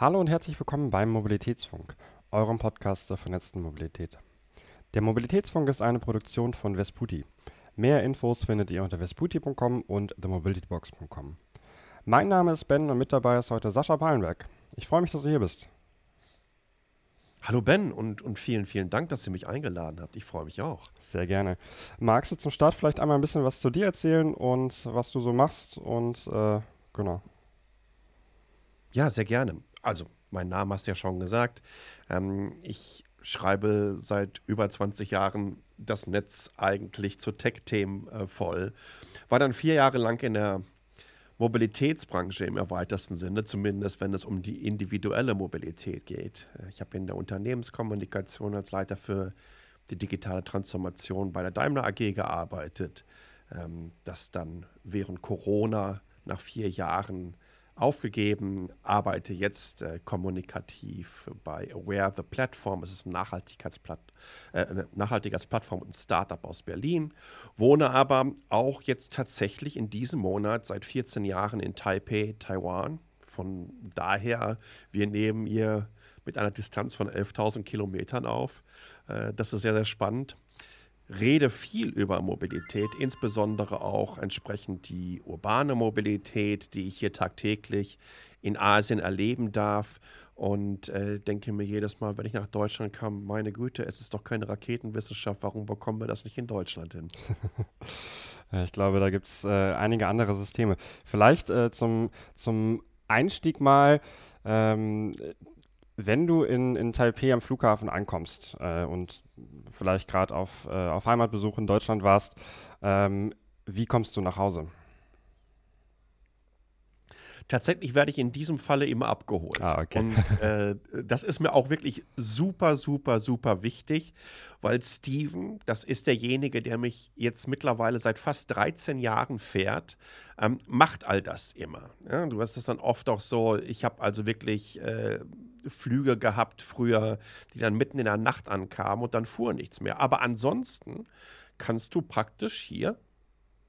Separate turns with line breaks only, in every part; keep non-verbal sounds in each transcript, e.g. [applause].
Hallo und herzlich willkommen beim Mobilitätsfunk, eurem Podcast zur vernetzten Mobilität. Der Mobilitätsfunk ist eine Produktion von Vesputi. Mehr Infos findet ihr unter vesputi.com und themobilitybox.com. Mein Name ist Ben und mit dabei ist heute Sascha Pallenberg. Ich freue mich, dass du hier bist.
Hallo Ben und, und vielen, vielen Dank, dass ihr mich eingeladen habt. Ich freue mich auch.
Sehr gerne. Magst du zum Start vielleicht einmal ein bisschen was zu dir erzählen und was du so machst und äh, genau.
Ja, sehr gerne. Also, mein Name hast du ja schon gesagt. Ähm, ich schreibe seit über 20 Jahren das Netz eigentlich zu Tech-Themen äh, voll. War dann vier Jahre lang in der Mobilitätsbranche im erweiterten Sinne, zumindest wenn es um die individuelle Mobilität geht. Äh, ich habe in der Unternehmenskommunikation als Leiter für die digitale Transformation bei der Daimler AG gearbeitet, ähm, das dann während Corona nach vier Jahren aufgegeben, arbeite jetzt äh, kommunikativ bei Aware the Platform. Es ist ein Nachhaltigkeitsplatt, äh, Nachhaltigkeitsplattform und ein Startup aus Berlin. Wohne aber auch jetzt tatsächlich in diesem Monat seit 14 Jahren in Taipei, Taiwan. Von daher, wir nehmen hier mit einer Distanz von 11.000 Kilometern auf. Äh, das ist sehr, sehr spannend rede viel über Mobilität, insbesondere auch entsprechend die urbane Mobilität, die ich hier tagtäglich in Asien erleben darf. Und äh, denke mir jedes Mal, wenn ich nach Deutschland kam, meine Güte, es ist doch keine Raketenwissenschaft, warum bekommen wir das nicht in Deutschland hin? [laughs]
ich glaube, da gibt es äh, einige andere Systeme. Vielleicht äh, zum, zum Einstieg mal, ähm, wenn du in, in Taipei am Flughafen ankommst äh, und vielleicht gerade auf, äh, auf Heimatbesuch in Deutschland warst, ähm, wie kommst du nach Hause?
Tatsächlich werde ich in diesem Falle immer abgeholt. Ah, okay. Und äh, das ist mir auch wirklich super, super, super wichtig, weil Steven, das ist derjenige, der mich jetzt mittlerweile seit fast 13 Jahren fährt, ähm, macht all das immer. Ja, du hast das dann oft auch so, ich habe also wirklich äh, Flüge gehabt früher, die dann mitten in der Nacht ankamen und dann fuhr nichts mehr. Aber ansonsten kannst du praktisch hier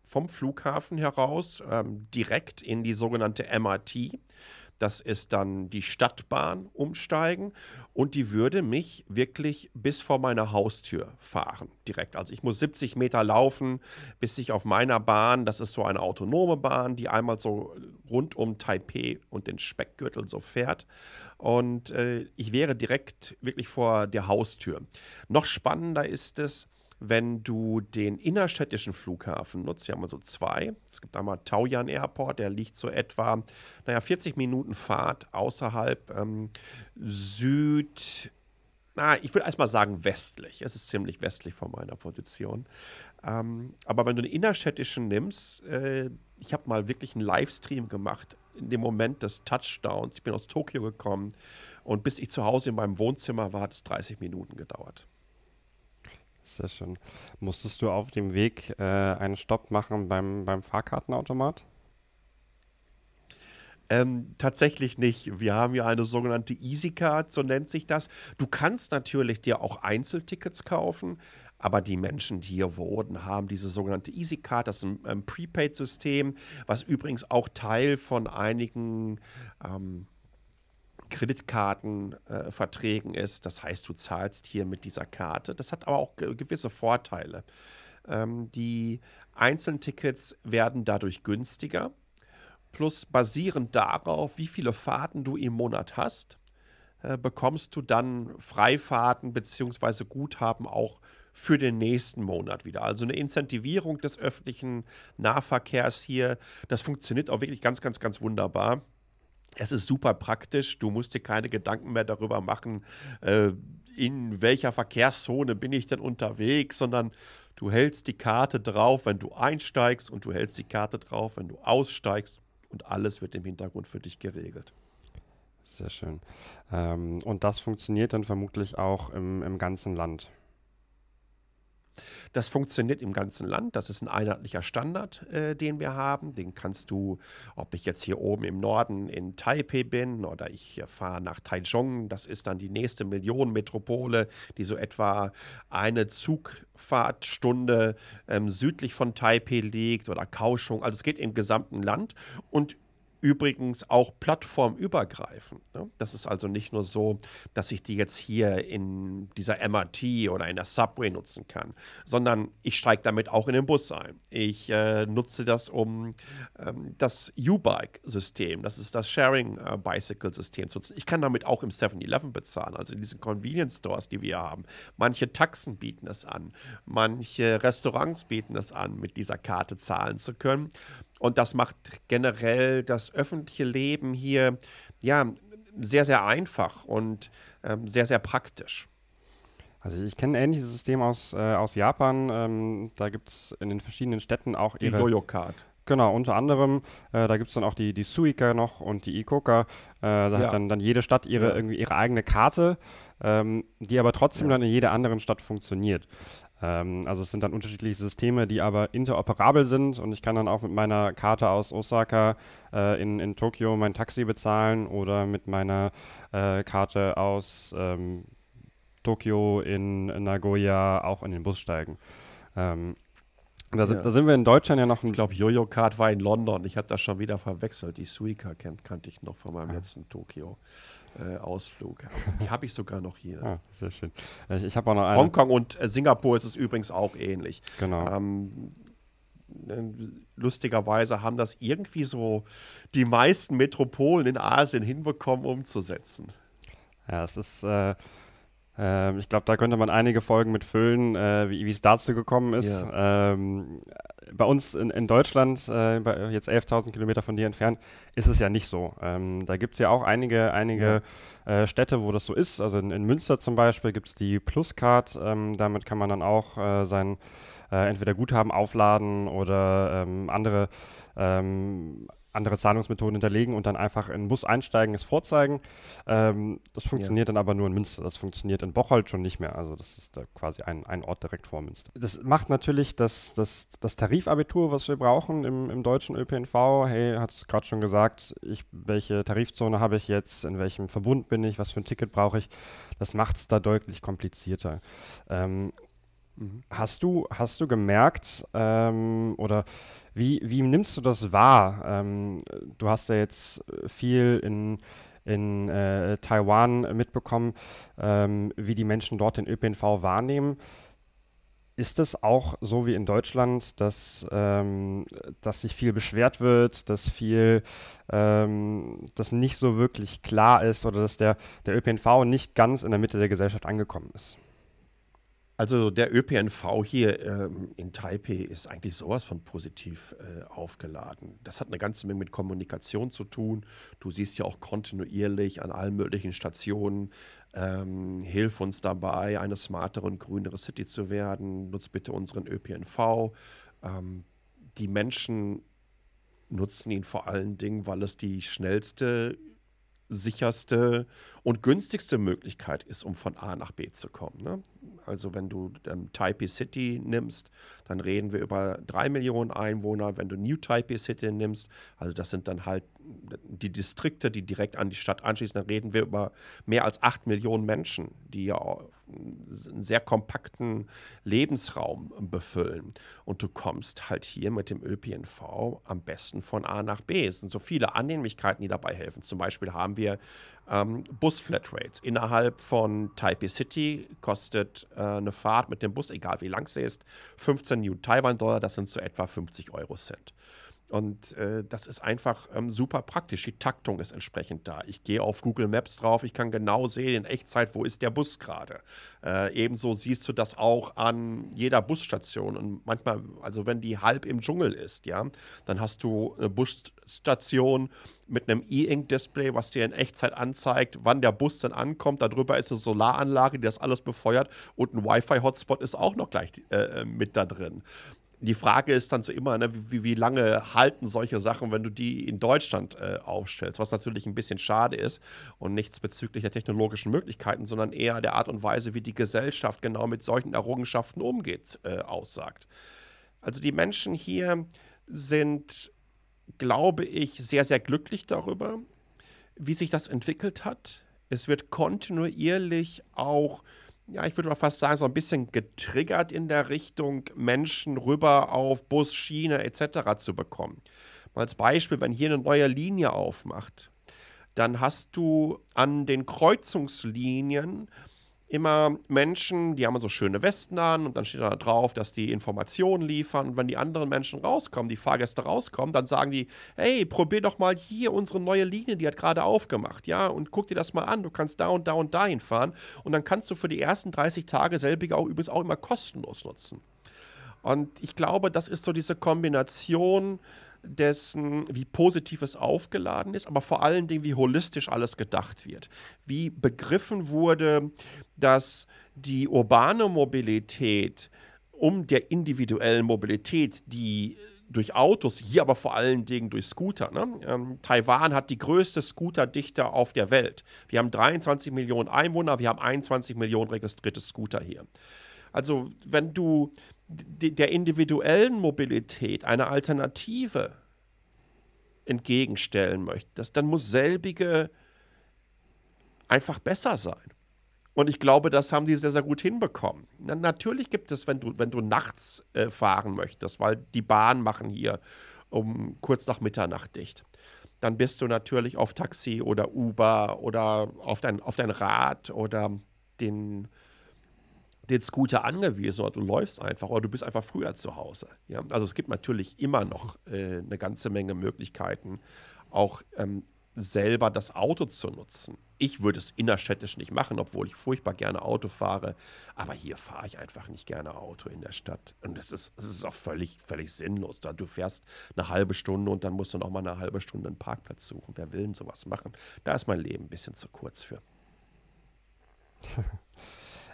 vom Flughafen heraus ähm, direkt in die sogenannte MRT. Das ist dann die Stadtbahn umsteigen und die würde mich wirklich bis vor meine Haustür fahren, direkt. Also ich muss 70 Meter laufen, bis ich auf meiner Bahn, das ist so eine autonome Bahn, die einmal so rund um Taipei und den Speckgürtel so fährt. Und äh, ich wäre direkt wirklich vor der Haustür. Noch spannender ist es, wenn du den innerstädtischen Flughafen nutzt, wir haben so zwei. Es gibt einmal Taoyuan Airport, der liegt so etwa, naja, 40 Minuten Fahrt außerhalb ähm, Süd, na, ich würde erstmal sagen westlich. Es ist ziemlich westlich von meiner Position. Ähm, aber wenn du den innerstädtischen nimmst, äh, ich habe mal wirklich einen Livestream gemacht in dem Moment des Touchdowns. Ich bin aus Tokio gekommen und bis ich zu Hause in meinem Wohnzimmer war, hat es 30 Minuten gedauert.
Sehr schön. Musstest du auf dem Weg äh, einen Stopp machen beim, beim Fahrkartenautomat?
Ähm, tatsächlich nicht. Wir haben ja eine sogenannte EasyCard, so nennt sich das. Du kannst natürlich dir auch Einzeltickets kaufen, aber die Menschen, die hier wohnen, haben diese sogenannte EasyCard, das ist ein, ein Prepaid-System, was übrigens auch Teil von einigen ähm, Kreditkartenverträgen äh, ist. Das heißt, du zahlst hier mit dieser Karte. Das hat aber auch gewisse Vorteile. Ähm, die einzelnen Tickets werden dadurch günstiger. Plus basierend darauf, wie viele Fahrten du im Monat hast, äh, bekommst du dann Freifahrten bzw. Guthaben auch für den nächsten Monat wieder. Also eine Incentivierung des öffentlichen Nahverkehrs hier. Das funktioniert auch wirklich ganz, ganz, ganz wunderbar. Es ist super praktisch. Du musst dir keine Gedanken mehr darüber machen, äh, in welcher Verkehrszone bin ich denn unterwegs, sondern du hältst die Karte drauf, wenn du einsteigst und du hältst die Karte drauf, wenn du aussteigst und alles wird im Hintergrund für dich geregelt.
Sehr schön. Ähm, und das funktioniert dann vermutlich auch im, im ganzen Land.
Das funktioniert im ganzen Land. Das ist ein einheitlicher Standard, äh, den wir haben. Den kannst du, ob ich jetzt hier oben im Norden in Taipei bin oder ich fahre nach Taichung, das ist dann die nächste Millionenmetropole, die so etwa eine Zugfahrtstunde ähm, südlich von Taipei liegt oder Kaohsiung. Also es geht im gesamten Land. Und übrigens auch plattformübergreifend. Ne? Das ist also nicht nur so, dass ich die jetzt hier in dieser MRT oder in der Subway nutzen kann, sondern ich steige damit auch in den Bus ein. Ich äh, nutze das, um ähm, das U-Bike-System, das ist das Sharing-Bicycle-System zu nutzen. Ich kann damit auch im 7-Eleven bezahlen, also in diesen Convenience-Stores, die wir haben. Manche Taxen bieten es an, manche Restaurants bieten es an, mit dieser Karte zahlen zu können. Und das macht generell das öffentliche Leben hier ja sehr, sehr einfach und ähm, sehr, sehr praktisch.
Also ich kenne ein ähnliches System aus, äh, aus Japan. Ähm, da gibt es in den verschiedenen Städten auch ihre...
Die Yoyo-Card.
Genau, unter anderem, äh, da gibt es dann auch die, die Suica noch und die Ikoka. Äh, da ja. hat dann, dann jede Stadt ihre, ja. irgendwie ihre eigene Karte, ähm, die aber trotzdem ja. dann in jeder anderen Stadt funktioniert. Ähm, also es sind dann unterschiedliche Systeme, die aber interoperabel sind und ich kann dann auch mit meiner Karte aus Osaka äh, in, in Tokio mein Taxi bezahlen oder mit meiner äh, Karte aus ähm, Tokio in, Nagoya auch in den Bus steigen. Ähm, da, sind, ja. da, sind, wir in Deutschland ja noch
Ich glaube, Jojo-Card war in London. Ich habe das schon wieder verwechselt. Die Suica kennt, kannte ich noch von meinem ah. letzten Tokio äh, Ausflug. Die habe ich sogar noch hier.
Ah, sehr schön. Ich, ich habe auch noch
eine. Hongkong und äh, Singapur ist es übrigens auch ähnlich.
Genau.
Ähm, äh, lustigerweise haben das irgendwie so die meisten Metropolen in Asien hinbekommen umzusetzen.
Ja, es ist. Äh, äh, ich glaube, da könnte man einige Folgen mit füllen, äh, wie es dazu gekommen ist. Ja. Ähm, bei uns in, in Deutschland, äh, bei jetzt 11.000 Kilometer von dir entfernt, ist es ja nicht so. Ähm, da gibt es ja auch einige, einige ja. äh, Städte, wo das so ist. Also in, in Münster zum Beispiel gibt es die Pluscard. Ähm, damit kann man dann auch äh, sein äh, entweder Guthaben aufladen oder ähm, andere ähm, andere Zahlungsmethoden hinterlegen und dann einfach in den Bus einsteigen, es vorzeigen. Ähm, das funktioniert ja. dann aber nur in Münster. Das funktioniert in Bocholt schon nicht mehr. Also das ist da quasi ein, ein Ort direkt vor Münster. Das macht natürlich das, das, das Tarifabitur, was wir brauchen im, im deutschen ÖPNV. Hey, hat es gerade schon gesagt, ich, welche Tarifzone habe ich jetzt, in welchem Verbund bin ich, was für ein Ticket brauche ich. Das macht es da deutlich komplizierter. Ähm, Mhm. Hast du, hast du gemerkt ähm, oder wie, wie nimmst du das wahr? Ähm, du hast ja jetzt viel in, in äh, Taiwan mitbekommen, ähm, wie die Menschen dort den ÖPNV wahrnehmen. Ist es auch so wie in Deutschland, dass, ähm, dass sich viel beschwert wird, dass viel, ähm, das nicht so wirklich klar ist oder dass der, der ÖPNV nicht ganz in der Mitte der Gesellschaft angekommen ist?
Also der ÖPNV hier ähm, in Taipei ist eigentlich sowas von positiv äh, aufgeladen. Das hat eine ganze Menge mit Kommunikation zu tun. Du siehst ja auch kontinuierlich an allen möglichen Stationen, ähm, hilf uns dabei, eine smartere und grünere City zu werden. Nutz bitte unseren ÖPNV. Ähm, die Menschen nutzen ihn vor allen Dingen, weil es die schnellste sicherste und günstigste Möglichkeit ist, um von A nach B zu kommen. Ne? Also wenn du ähm, Taipei City nimmst, dann reden wir über drei Millionen Einwohner. Wenn du New Taipei City nimmst, also das sind dann halt die Distrikte, die direkt an die Stadt anschließen, dann reden wir über mehr als acht Millionen Menschen, die ja einen sehr kompakten Lebensraum befüllen. Und du kommst halt hier mit dem ÖPNV am besten von A nach B. Es sind so viele Annehmlichkeiten, die dabei helfen. Zum Beispiel haben wir ähm, Bus-Flatrates. Innerhalb von Taipei City kostet äh, eine Fahrt mit dem Bus, egal wie lang sie ist, 15 New Taiwan-Dollar, das sind so etwa 50 Euro Cent. Und äh, das ist einfach ähm, super praktisch. Die Taktung ist entsprechend da. Ich gehe auf Google Maps drauf, ich kann genau sehen in Echtzeit, wo ist der Bus gerade. Äh, ebenso siehst du das auch an jeder Busstation. Und manchmal, also wenn die halb im Dschungel ist, ja, dann hast du eine Busstation mit einem E-Ink-Display, was dir in Echtzeit anzeigt, wann der Bus dann ankommt. Darüber ist eine Solaranlage, die das alles befeuert. Und ein Wi-Fi-Hotspot ist auch noch gleich äh, mit da drin die Frage ist dann so immer, ne, wie, wie, lange halten solche Sachen, wenn du die in Deutschland äh, aufstellst, was natürlich ein bisschen schade ist und nichts bezüglich der technologischen Möglichkeiten, sondern eher der Art und Weise, wie die Gesellschaft genau mit solchen Errungenschaften umgeht, äh, aussagt. Also die Menschen hier sind, glaube ich, sehr, sehr glücklich darüber, wie sich das entwickelt hat. Es wird kontinuierlich auch ja, ich würde mal fast sagen, so ein bisschen getriggert in der Richtung, Menschen rüber auf Bus, Schiene etc. zu bekommen. Als Beispiel, wenn hier eine neue Linie aufmacht, dann hast du an den Kreuzungslinien immer Menschen, die haben so schöne Westen an und dann steht da drauf, dass die Informationen liefern. Und wenn die anderen Menschen rauskommen, die Fahrgäste rauskommen, dann sagen die, hey, probier doch mal hier unsere neue Linie, die hat gerade aufgemacht, ja, und guck dir das mal an, du kannst da und da und dahin fahren und dann kannst du für die ersten 30 Tage selbige auch übrigens auch immer kostenlos nutzen. Und ich glaube, das ist so diese Kombination dessen, wie positiv es aufgeladen ist, aber vor allen Dingen, wie holistisch alles gedacht wird. Wie begriffen wurde, dass die urbane Mobilität um der individuellen Mobilität, die durch Autos, hier aber vor allen Dingen durch Scooter. Ne? Ähm, Taiwan hat die größte Scooterdichte auf der Welt. Wir haben 23 Millionen Einwohner, wir haben 21 Millionen registrierte Scooter hier. Also wenn du der individuellen Mobilität eine Alternative entgegenstellen möchtest, dann muss selbige einfach besser sein. Und ich glaube, das haben die sehr, sehr gut hinbekommen. Na, natürlich gibt es, wenn du, wenn du nachts äh, fahren möchtest, weil die Bahn machen hier um kurz nach Mitternacht dicht, dann bist du natürlich auf Taxi oder Uber oder auf dein, auf dein Rad oder den den Scooter angewiesen oder du läufst einfach oder du bist einfach früher zu Hause. Ja? Also es gibt natürlich immer noch äh, eine ganze Menge Möglichkeiten, auch ähm, selber das Auto zu nutzen. Ich würde es innerstädtisch nicht machen, obwohl ich furchtbar gerne Auto fahre. Aber hier fahre ich einfach nicht gerne Auto in der Stadt. Und es ist, ist auch völlig, völlig sinnlos. Da du fährst eine halbe Stunde und dann musst du noch mal eine halbe Stunde einen Parkplatz suchen. Wer will denn sowas machen? Da ist mein Leben ein bisschen zu kurz für. [laughs]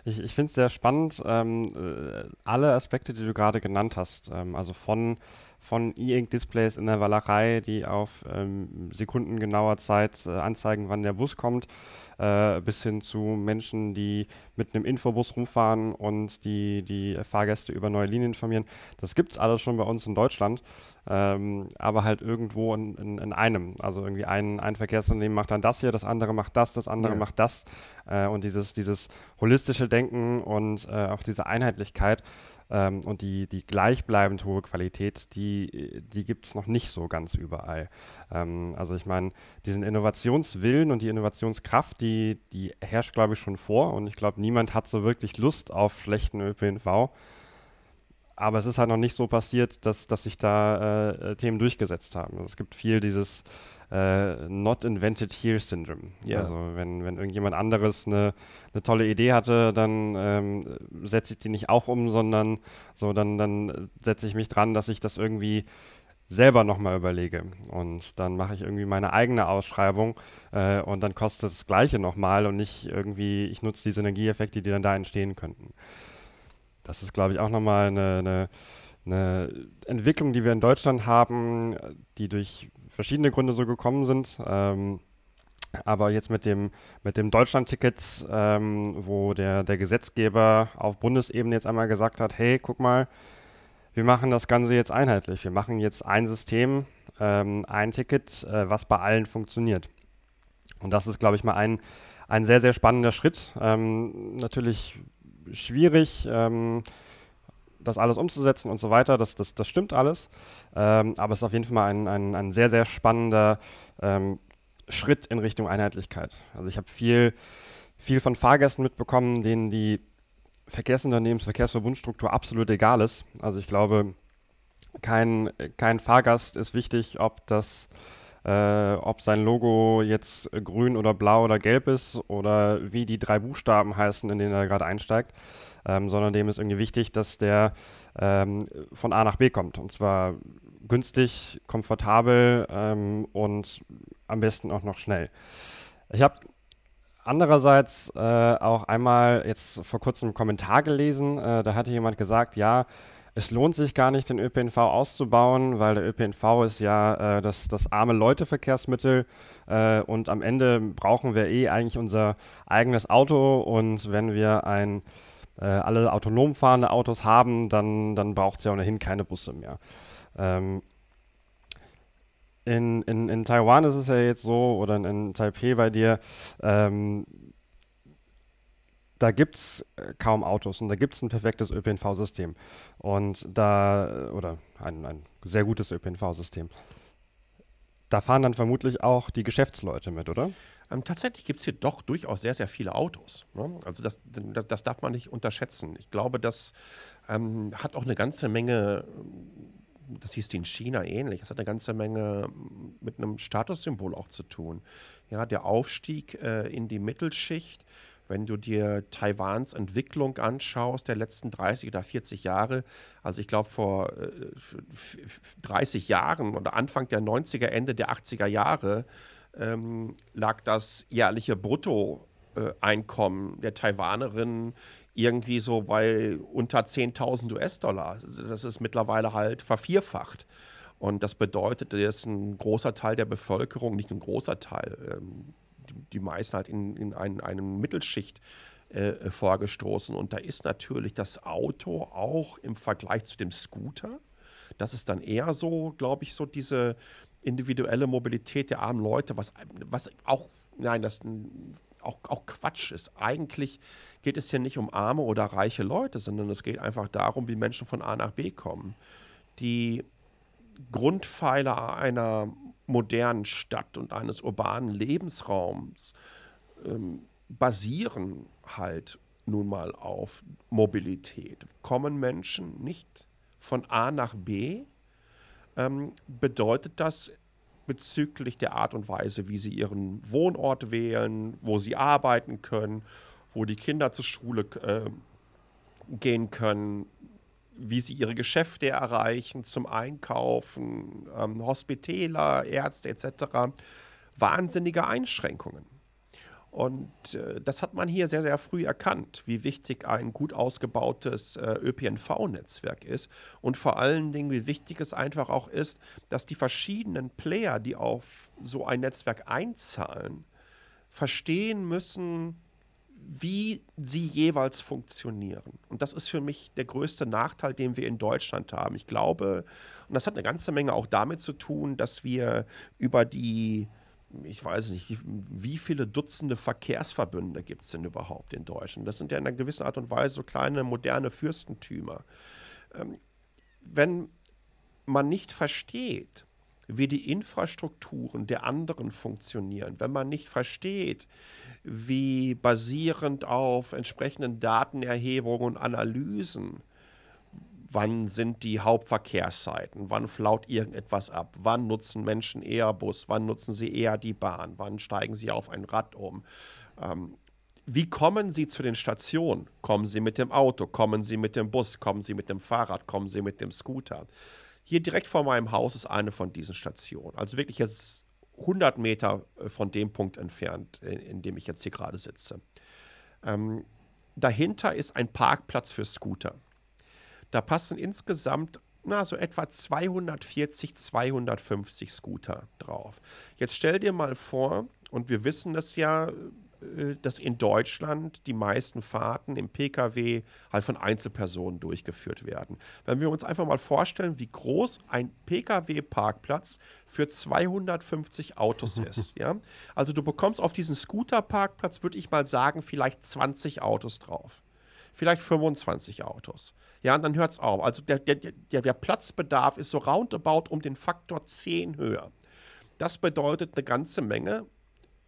Ich, ich finde es sehr spannend, ähm, äh, alle Aspekte, die du gerade genannt hast, ähm, also von von E-Ink-Displays in der Wallerei, die auf ähm, sekundengenauer Zeit äh, anzeigen, wann der Bus kommt, äh, bis hin zu Menschen, die mit einem Infobus rumfahren und die, die Fahrgäste über neue Linien informieren. Das gibt es alles schon bei uns in Deutschland, ähm, aber halt irgendwo in, in, in, einem. Also irgendwie ein, ein Verkehrsunternehmen macht dann das hier, das andere macht das, das andere ja. macht das. Äh, und dieses, dieses holistische Denken und äh, auch diese Einheitlichkeit ähm, und die, die gleichbleibend hohe Qualität, die, die gibt es noch nicht so ganz überall. Ähm, also ich meine, diesen Innovationswillen und die Innovationskraft, die, die herrscht, glaube ich, schon vor. Und ich glaube, niemand hat so wirklich Lust auf schlechten ÖPNV. Aber es ist halt noch nicht so passiert, dass, dass sich da äh, Themen durchgesetzt haben. Also es gibt viel dieses äh, Not Invented Here Syndrome. Ja. Also wenn, wenn irgendjemand anderes eine, eine tolle Idee hatte, dann ähm, setze ich die nicht auch um, sondern so, dann, dann setze ich mich dran, dass ich das irgendwie selber nochmal überlege. Und dann mache ich irgendwie meine eigene Ausschreibung äh, und dann kostet das Gleiche nochmal und nicht irgendwie, ich nutze die Synergieeffekte, die dann da entstehen könnten. Das ist, glaube ich, auch nochmal eine, eine, eine Entwicklung, die wir in Deutschland haben, die durch verschiedene Gründe so gekommen sind. Ähm, aber jetzt mit dem, mit dem Deutschland-Ticket, ähm, wo der, der Gesetzgeber auf Bundesebene jetzt einmal gesagt hat, hey, guck mal, wir machen das Ganze jetzt einheitlich. Wir machen jetzt ein System, ähm, ein Ticket, äh, was bei allen funktioniert. Und das ist, glaube ich, mal ein, ein sehr, sehr spannender Schritt. Ähm, natürlich schwierig. Ähm, das alles umzusetzen und so weiter. Das, das, das stimmt alles. Ähm, aber es ist auf jeden Fall mal ein, ein, ein sehr, sehr spannender ähm, Schritt in Richtung Einheitlichkeit. Also ich habe viel, viel von Fahrgästen mitbekommen, denen die Verkehrsunternehmensverkehrsverbundstruktur absolut egal ist. Also ich glaube, kein, kein Fahrgast ist wichtig, ob das äh, ob sein Logo jetzt grün oder blau oder gelb ist oder wie die drei Buchstaben heißen, in denen er gerade einsteigt ähm, sondern dem ist irgendwie wichtig, dass der ähm, von A nach B kommt. Und zwar günstig, komfortabel ähm, und am besten auch noch schnell. Ich habe andererseits äh, auch einmal jetzt vor kurzem einen Kommentar gelesen, äh, da hatte jemand gesagt, ja, es lohnt sich gar nicht, den ÖPNV auszubauen, weil der ÖPNV ist ja äh, das, das arme Leute-Verkehrsmittel äh, und am Ende brauchen wir eh eigentlich unser eigenes Auto und wenn wir ein äh, alle autonom fahrende Autos haben, dann, dann braucht es ja ohnehin keine Busse mehr. Ähm, in, in, in Taiwan ist es ja jetzt so, oder in, in Taipei bei dir, ähm, da gibt es äh, kaum Autos und da gibt es ein perfektes ÖPNV-System. Und da, oder ein, ein sehr gutes ÖPNV-System. da fahren dann vermutlich auch die Geschäftsleute mit, oder?
Ähm, tatsächlich gibt es hier doch durchaus sehr, sehr viele Autos. Ne? Also das, das darf man nicht unterschätzen. Ich glaube, das ähm, hat auch eine ganze Menge, das hieß in China ähnlich, das hat eine ganze Menge mit einem Statussymbol auch zu tun. Ja, der Aufstieg äh, in die Mittelschicht, wenn du dir Taiwans Entwicklung anschaust der letzten 30 oder 40 Jahre, also ich glaube vor äh, 30 Jahren oder Anfang der 90er, Ende der 80er Jahre, ähm, lag das jährliche Bruttoeinkommen der Taiwanerin irgendwie so bei unter 10.000 US-Dollar. Das ist mittlerweile halt vervierfacht. Und das bedeutet, dass ein großer Teil der Bevölkerung, nicht ein großer Teil, ähm, die, meisten halt in, in ein, eine Mittelschicht äh, vorgestoßen. Und da ist natürlich das Auto auch im Vergleich zu dem Scooter, das ist dann eher so, glaube ich, so diese, individuelle Mobilität der armen Leute, was, was auch, nein, das auch, auch Quatsch ist. Eigentlich geht es hier nicht um arme oder reiche Leute, sondern es geht einfach darum, wie Menschen von A nach B kommen. Die Grundpfeiler einer modernen Stadt und eines urbanen Lebensraums ähm, basieren halt nun mal auf Mobilität. Kommen Menschen nicht von A nach B, ähm, bedeutet das bezüglich der Art und Weise, wie sie ihren Wohnort wählen, wo sie arbeiten können, wo die Kinder zur Schule äh, gehen können, wie sie ihre Geschäfte erreichen, zum Einkaufen, ähm, Hospitäler, Ärzte etc. Wahnsinnige Einschränkungen. Und äh, das hat man hier sehr, sehr früh erkannt, wie wichtig ein gut ausgebautes äh, ÖPNV-Netzwerk ist und vor allen Dingen, wie wichtig es einfach auch ist, dass die verschiedenen Player, die auf so ein Netzwerk einzahlen, verstehen müssen, wie sie jeweils funktionieren. Und das ist für mich der größte Nachteil, den wir in Deutschland haben. Ich glaube, und das hat eine ganze Menge auch damit zu tun, dass wir über die ich weiß nicht, wie viele Dutzende Verkehrsverbünde gibt es denn überhaupt in Deutschland? Das sind ja in einer gewissen Art und Weise so kleine moderne Fürstentümer. Ähm, wenn man nicht versteht, wie die Infrastrukturen der anderen funktionieren, wenn man nicht versteht, wie basierend auf entsprechenden Datenerhebungen und Analysen wann sind die Hauptverkehrszeiten, wann flaut irgendetwas ab, wann nutzen Menschen eher Bus, wann nutzen sie eher die Bahn, wann steigen sie auf ein Rad um. Ähm, wie kommen Sie zu den Stationen? Kommen Sie mit dem Auto? Kommen Sie mit dem Bus? Kommen Sie mit dem Fahrrad? Kommen Sie mit dem Scooter? Hier direkt vor meinem Haus ist eine von diesen Stationen. Also wirklich jetzt 100 Meter äh, von dem Punkt entfernt, in, in dem ich jetzt hier gerade sitze. Ähm, dahinter ist ein Parkplatz für Scooter. Da passen insgesamt na, so etwa 240, 250 Scooter drauf. Jetzt stell dir mal vor, und wir wissen das ja, dass in Deutschland die meisten Fahrten im Pkw halt von Einzelpersonen durchgeführt werden. Wenn wir uns einfach mal vorstellen, wie groß ein Pkw-Parkplatz für 250 Autos [laughs] ist. Ja? Also du bekommst auf diesen Scooter-Parkplatz, würde ich mal sagen, vielleicht 20 Autos drauf vielleicht 25 Autos. Ja, und dann hört es auf. Also der, der, der, der Platzbedarf ist so roundabout um den Faktor 10 höher. Das bedeutet eine ganze Menge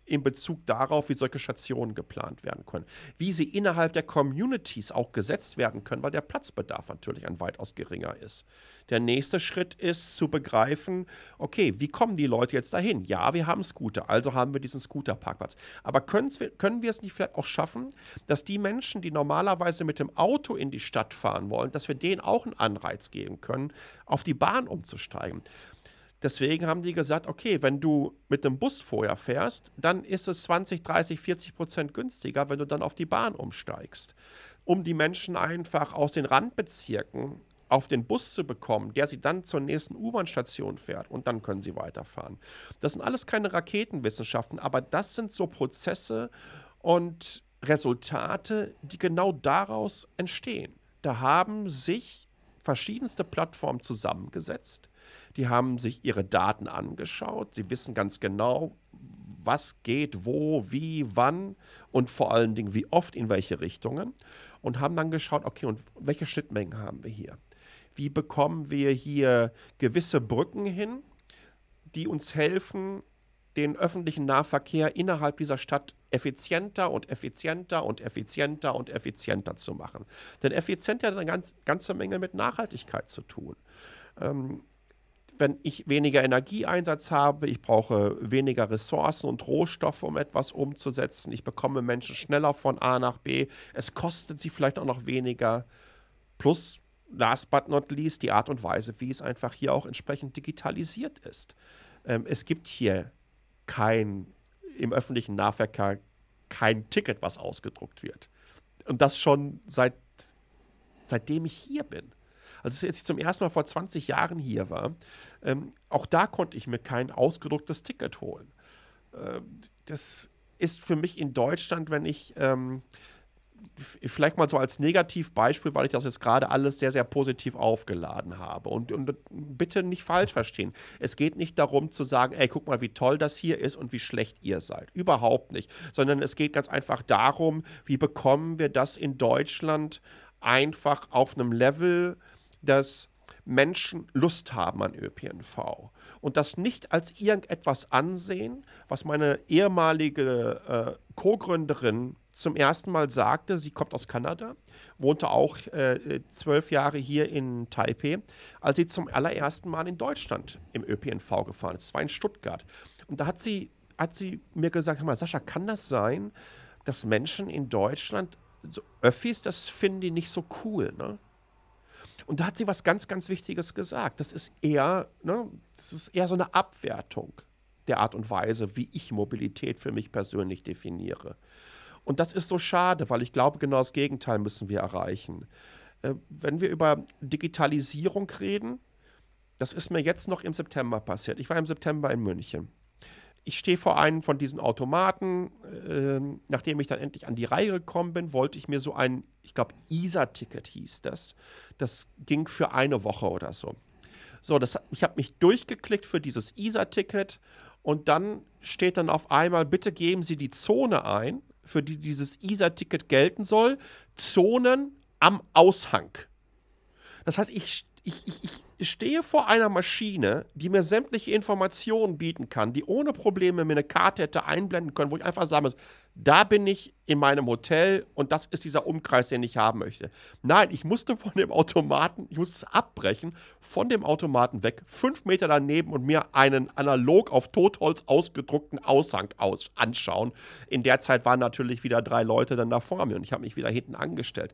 in Bezug darauf, wie solche Stationen geplant werden können. Wie sie innerhalb der Communities auch gesetzt werden können, weil der Platzbedarf natürlich ein weitaus geringer ist. Der nächste Schritt ist zu begreifen, okay, wie kommen die Leute jetzt dahin? Ja, wir haben Scooter, also haben wir diesen Scooterparkplatz. Aber können wir es nicht vielleicht auch schaffen, dass die Menschen, die normalerweise mit dem Auto in die Stadt fahren wollen, dass wir denen auch einen Anreiz geben können, auf die Bahn umzusteigen? Deswegen haben die gesagt, okay, wenn du mit dem Bus vorher fährst, dann ist es 20, 30, 40 Prozent günstiger, wenn du dann auf die Bahn umsteigst. Um die Menschen einfach aus den Randbezirken auf den Bus zu bekommen, der sie dann zur nächsten U-Bahn-Station fährt und dann können sie weiterfahren. Das sind alles keine Raketenwissenschaften, aber das sind so Prozesse und Resultate, die genau daraus entstehen. Da haben sich verschiedenste Plattformen zusammengesetzt die haben sich ihre Daten angeschaut. Sie wissen ganz genau, was geht, wo, wie, wann und vor allen Dingen, wie oft, in welche Richtungen. Und haben dann geschaut, okay, und welche Schnittmengen haben wir hier? Wie bekommen wir hier gewisse Brücken hin, die uns helfen, den öffentlichen Nahverkehr innerhalb dieser Stadt effizienter und effizienter und effizienter und effizienter zu machen. Denn effizient hat eine ganz, ganze Menge mit Nachhaltigkeit zu tun. Ähm, wenn ich weniger Energieeinsatz habe, ich brauche weniger Ressourcen und Rohstoffe, um etwas umzusetzen, ich bekomme Menschen schneller von A nach B, es kostet sie vielleicht auch noch weniger. Plus, last but not least, die Art und Weise, wie es einfach hier auch entsprechend digitalisiert ist. Ähm, es gibt hier kein, im öffentlichen Nahverkehr kein Ticket, was ausgedruckt wird. Und das schon seit, seitdem ich hier bin. Also als ich zum ersten Mal vor 20 Jahren hier war, ähm, auch da konnte ich mir kein ausgedrucktes Ticket holen. Ähm, das ist für mich in Deutschland, wenn ich ähm, vielleicht mal so als Negativbeispiel, weil ich das jetzt gerade alles sehr, sehr positiv aufgeladen habe. Und, und, bitte nicht falsch verstehen. Es geht nicht darum zu sagen, ey, guck mal, wie toll das hier ist und wie schlecht ihr seid. Überhaupt nicht. Sondern es geht ganz einfach darum, wie bekommen wir das in Deutschland einfach auf einem Level, dass Menschen Lust haben an ÖPNV und das nicht als irgendetwas ansehen, was meine ehemalige äh, Co-Gründerin zum ersten Mal sagte, sie kommt aus Kanada, wohnte auch äh, zwölf Jahre hier in Taipei, als sie zum allerersten Mal in Deutschland im ÖPNV gefahren ist. Das war in Stuttgart. Und da hat sie, hat sie mir gesagt, mal, Sascha, kann das sein, dass Menschen in Deutschland so Öffis, das finden die nicht so cool, ne? Und da hat sie was ganz, ganz Wichtiges gesagt. Das ist eher, ne, das ist eher so eine Abwertung der Art und Weise, wie ich Mobilität für mich persönlich definiere. Und das ist so schade, weil ich glaube, genau das Gegenteil müssen wir erreichen. Äh, wenn wir über Digitalisierung reden, das ist mir jetzt noch im September passiert. Ich war im September in München. Ich stehe vor einem von diesen Automaten. Äh, nachdem ich dann endlich an die Reihe gekommen bin, wollte ich mir so ein, ich glaube, ISA-Ticket hieß das. Das ging für eine Woche oder so. So, das, ich habe mich durchgeklickt für dieses ISA-Ticket und dann steht dann auf einmal, bitte geben Sie die Zone ein für die dieses ISA-Ticket gelten soll, Zonen am Aushang. Das heißt, ich, ich, ich, ich stehe vor einer Maschine, die mir sämtliche Informationen bieten kann, die ohne Probleme mir eine Karte hätte einblenden können, wo ich einfach sagen muss, da bin ich in meinem Hotel und das ist dieser Umkreis, den ich haben möchte. Nein, ich musste von dem Automaten, ich musste es abbrechen, von dem Automaten weg, fünf Meter daneben und mir einen analog auf Totholz ausgedruckten Aushang aus anschauen. In der Zeit waren natürlich wieder drei Leute dann da vor mir und ich habe mich wieder hinten angestellt.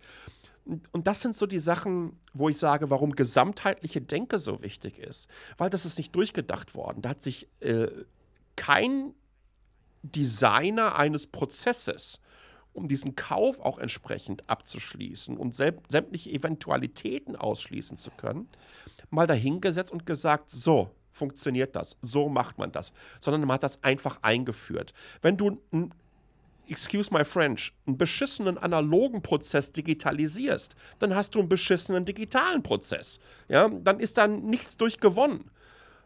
Und das sind so die Sachen, wo ich sage, warum gesamtheitliche Denke so wichtig ist. Weil das ist nicht durchgedacht worden. Da hat sich äh, kein Designer eines Prozesses, um diesen Kauf auch entsprechend abzuschließen und sämtliche Eventualitäten ausschließen zu können, mal dahingesetzt und gesagt, so funktioniert das, so macht man das, sondern man hat das einfach eingeführt. Wenn du ein excuse my French, einen beschissenen analogen Prozess digitalisierst, dann hast du einen beschissenen digitalen Prozess. Ja, dann ist da nichts durchgewonnen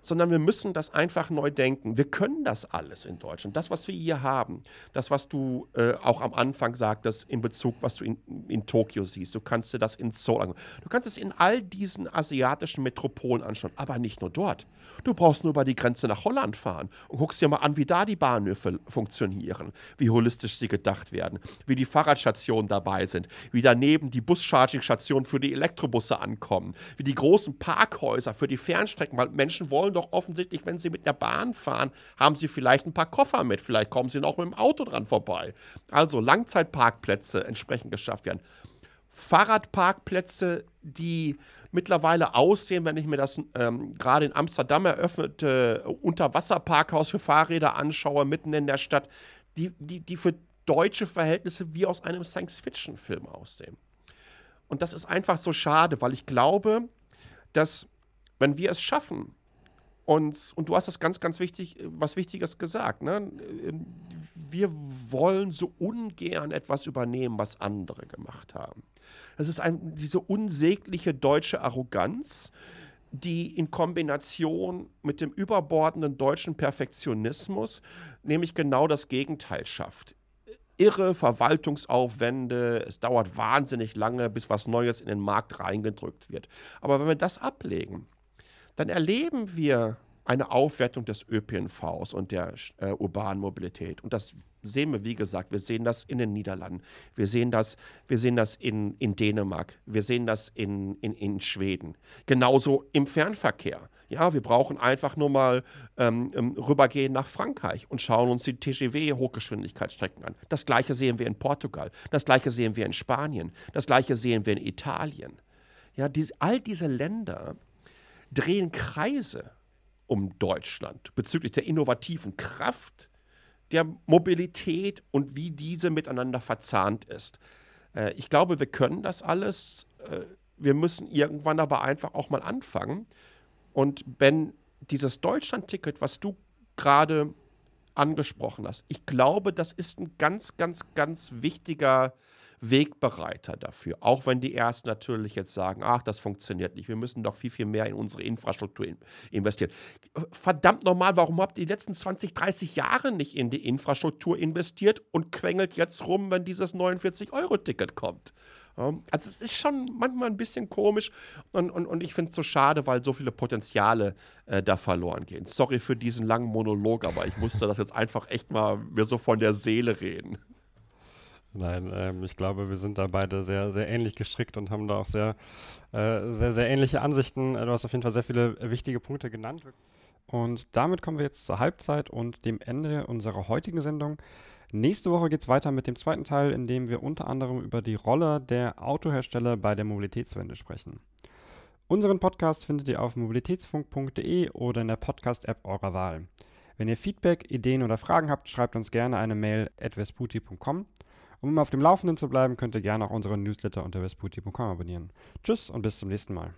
sondern wir müssen das einfach neu denken. Wir können das alles in Deutschland. Das, was wir hier haben, das, was du äh, auch am Anfang sagtest in Bezug, was du in, in Tokio siehst, du kannst dir das in Seoul anschauen. Du kannst es in all diesen asiatischen Metropolen anschauen, aber nicht nur dort. Du brauchst nur über die Grenze nach Holland fahren und guckst dir mal an, wie da die Bahnhöfe funktionieren, wie holistisch sie gedacht werden, wie die Fahrradstationen dabei sind, wie daneben die Bus-Charging-Stationen für die Elektrobusse ankommen, wie die großen Parkhäuser für die Fernstrecken, weil Menschen wollen wollen doch offensichtlich, wenn sie mit der Bahn fahren, haben sie vielleicht ein paar Koffer mit. Vielleicht kommen sie noch mit dem Auto dran vorbei. Also Langzeitparkplätze entsprechend geschafft werden. Fahrradparkplätze, die mittlerweile aussehen, wenn ich mir das ähm, gerade in Amsterdam eröffnete Unterwasserparkhaus für Fahrräder anschaue, mitten in der Stadt, die, die, die für deutsche Verhältnisse wie aus einem Science-Fiction-Film aussehen. Und das ist einfach so schade, weil ich glaube, dass wenn wir es schaffen, und, und du hast das ganz, ganz wichtig, was Wichtiges gesagt. Ne? Wir wollen so ungern etwas übernehmen, was andere gemacht haben. Das ist ein, diese unsägliche deutsche Arroganz, die in Kombination mit dem überbordenden deutschen Perfektionismus nämlich genau das Gegenteil schafft. Irre Verwaltungsaufwände, es dauert wahnsinnig lange, bis was Neues in den Markt reingedrückt wird. Aber wenn wir das ablegen, dann erleben wir eine Aufwertung des ÖPNVs und der äh, urbanen Mobilität. Und das sehen wir, wie gesagt, wir sehen das in den Niederlanden, wir sehen das, wir sehen das in, in Dänemark, wir sehen das in, in, in Schweden. Genauso im Fernverkehr. Ja, wir brauchen einfach nur mal ähm, ähm rübergehen nach Frankreich und schauen uns die TGW-Hochgeschwindigkeitsstrecken an. Das gleiche sehen wir in Portugal, das gleiche sehen wir in Spanien, das gleiche sehen wir in Italien. Ja, diese, all diese Länder drehen Kreise um Deutschland bezüglich der innovativen Kraft der Mobilität und wie diese miteinander verzahnt ist. Äh, ich glaube, wir können das alles. Äh, wir müssen irgendwann aber einfach auch mal anfangen. Und wenn dieses Deutschland-Ticket, was du gerade angesprochen hast, ich glaube, das ist ein ganz, ganz, ganz wichtiger Wegbereiter dafür. Auch wenn die ersten natürlich jetzt sagen, ach, das funktioniert nicht. Wir müssen doch viel, viel mehr in unsere Infrastruktur in investieren. Verdammt normal, warum habt ihr die letzten 20, 30 Jahre nicht in die Infrastruktur investiert und quengelt jetzt rum, wenn dieses 49-Euro-Ticket kommt? Also es ist schon manchmal ein bisschen komisch und, und, und ich finde es so schade, weil so viele Potenziale äh, da verloren gehen. Sorry für diesen langen Monolog, aber ich musste das jetzt einfach echt mal mir so von der Seele reden.
Nein, ähm, ich glaube, wir sind da beide sehr, sehr ähnlich gestrickt und haben da auch sehr, äh, sehr, sehr ähnliche Ansichten. Du hast auf jeden Fall sehr viele wichtige Punkte genannt. Und damit kommen wir jetzt zur Halbzeit und dem Ende unserer heutigen Sendung. Nächste Woche geht es weiter mit dem zweiten Teil, in dem wir unter anderem über die Rolle der Autohersteller bei der Mobilitätswende sprechen. Unseren Podcast findet ihr auf mobilitätsfunk.de oder in der Podcast-App eurer Wahl. Wenn ihr Feedback, Ideen oder Fragen habt, schreibt uns gerne eine Mail at vesputi.com. Um immer auf dem Laufenden zu bleiben, könnt ihr gerne auch unseren Newsletter unter vesputi.com abonnieren. Tschüss und bis zum nächsten Mal.